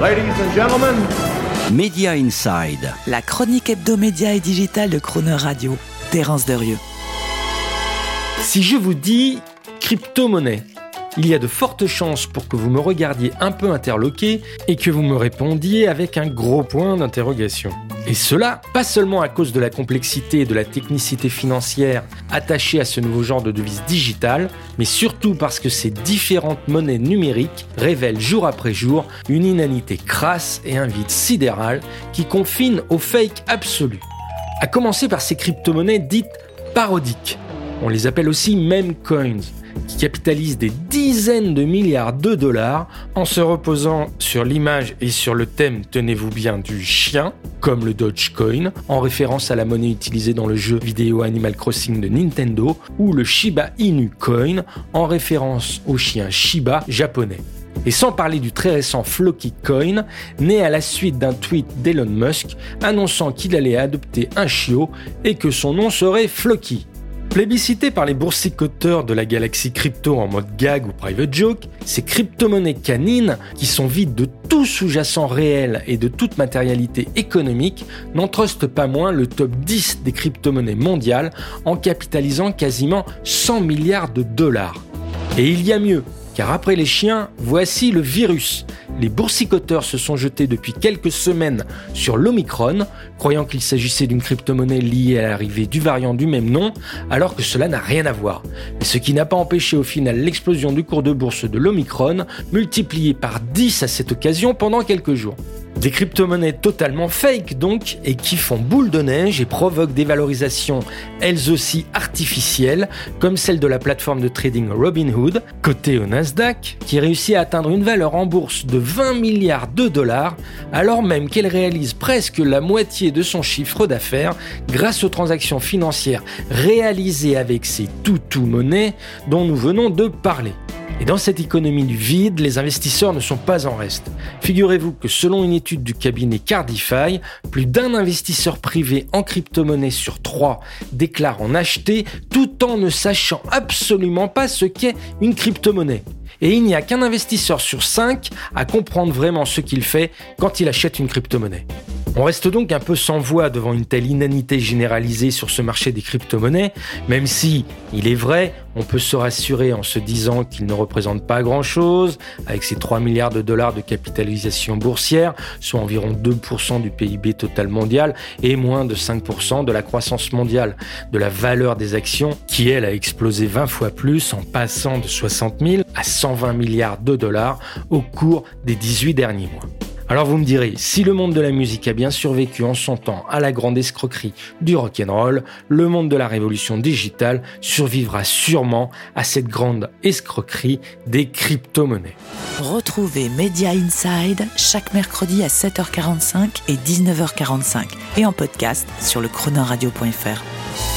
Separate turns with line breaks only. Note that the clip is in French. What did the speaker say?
Ladies and gentlemen,
Media Inside.
La chronique hebdomédia et digitale de Croner Radio. Terence Derieux.
Si je vous dis crypto-monnaie, il y a de fortes chances pour que vous me regardiez un peu interloqué et que vous me répondiez avec un gros point d'interrogation. Et cela, pas seulement à cause de la complexité et de la technicité financière attachée à ce nouveau genre de devise digitale, mais surtout parce que ces différentes monnaies numériques révèlent jour après jour une inanité crasse et un vide sidéral qui confine au fake absolu. À commencer par ces crypto-monnaies dites parodiques. On les appelle aussi meme coins qui capitalise des dizaines de milliards de dollars en se reposant sur l'image et sur le thème, tenez-vous bien, du chien, comme le Dogecoin, en référence à la monnaie utilisée dans le jeu vidéo Animal Crossing de Nintendo, ou le Shiba Inu Coin, en référence au chien Shiba japonais. Et sans parler du très récent Floki Coin, né à la suite d'un tweet d'Elon Musk annonçant qu'il allait adopter un chiot et que son nom serait Floki. Plébiscité par les boursicoteurs de la galaxie crypto en mode gag ou private joke, ces crypto-monnaies canines, qui sont vides de tout sous-jacent réel et de toute matérialité économique, n'entrustent pas moins le top 10 des crypto-monnaies mondiales en capitalisant quasiment 100 milliards de dollars. Et il y a mieux, car après les chiens, voici le virus. Les boursicoteurs se sont jetés depuis quelques semaines sur l'Omicron, croyant qu'il s'agissait d'une crypto-monnaie liée à l'arrivée du variant du même nom, alors que cela n'a rien à voir. Mais ce qui n'a pas empêché au final l'explosion du cours de bourse de l'Omicron, multiplié par 10 à cette occasion pendant quelques jours. Des crypto-monnaies totalement fake donc, et qui font boule de neige et provoquent des valorisations elles aussi artificielles, comme celle de la plateforme de trading Robinhood, cotée au Nasdaq, qui réussit à atteindre une valeur en bourse de 20 milliards de dollars, alors même qu'elle réalise presque la moitié de son chiffre d'affaires grâce aux transactions financières réalisées avec ces tout-tout monnaies dont nous venons de parler. Et dans cette économie du vide, les investisseurs ne sont pas en reste. Figurez-vous que selon une étude du cabinet Cardify, plus d'un investisseur privé en crypto-monnaie sur trois déclare en acheter tout en ne sachant absolument pas ce qu'est une crypto-monnaie. Et il n'y a qu'un investisseur sur cinq à comprendre vraiment ce qu'il fait quand il achète une crypto-monnaie. On reste donc un peu sans voix devant une telle inanité généralisée sur ce marché des crypto-monnaies, même si, il est vrai, on peut se rassurer en se disant qu'il ne représente pas grand-chose, avec ses 3 milliards de dollars de capitalisation boursière, soit environ 2% du PIB total mondial et moins de 5% de la croissance mondiale, de la valeur des actions qui, elle, a explosé 20 fois plus en passant de 60 000 à 120 milliards de dollars au cours des 18 derniers mois. Alors vous me direz, si le monde de la musique a bien survécu en son temps à la grande escroquerie du rock'n'roll, le monde de la révolution digitale survivra sûrement à cette grande escroquerie des crypto-monnaies.
Retrouvez Media Inside chaque mercredi à 7h45 et 19h45 et en podcast sur le chronoradio.fr.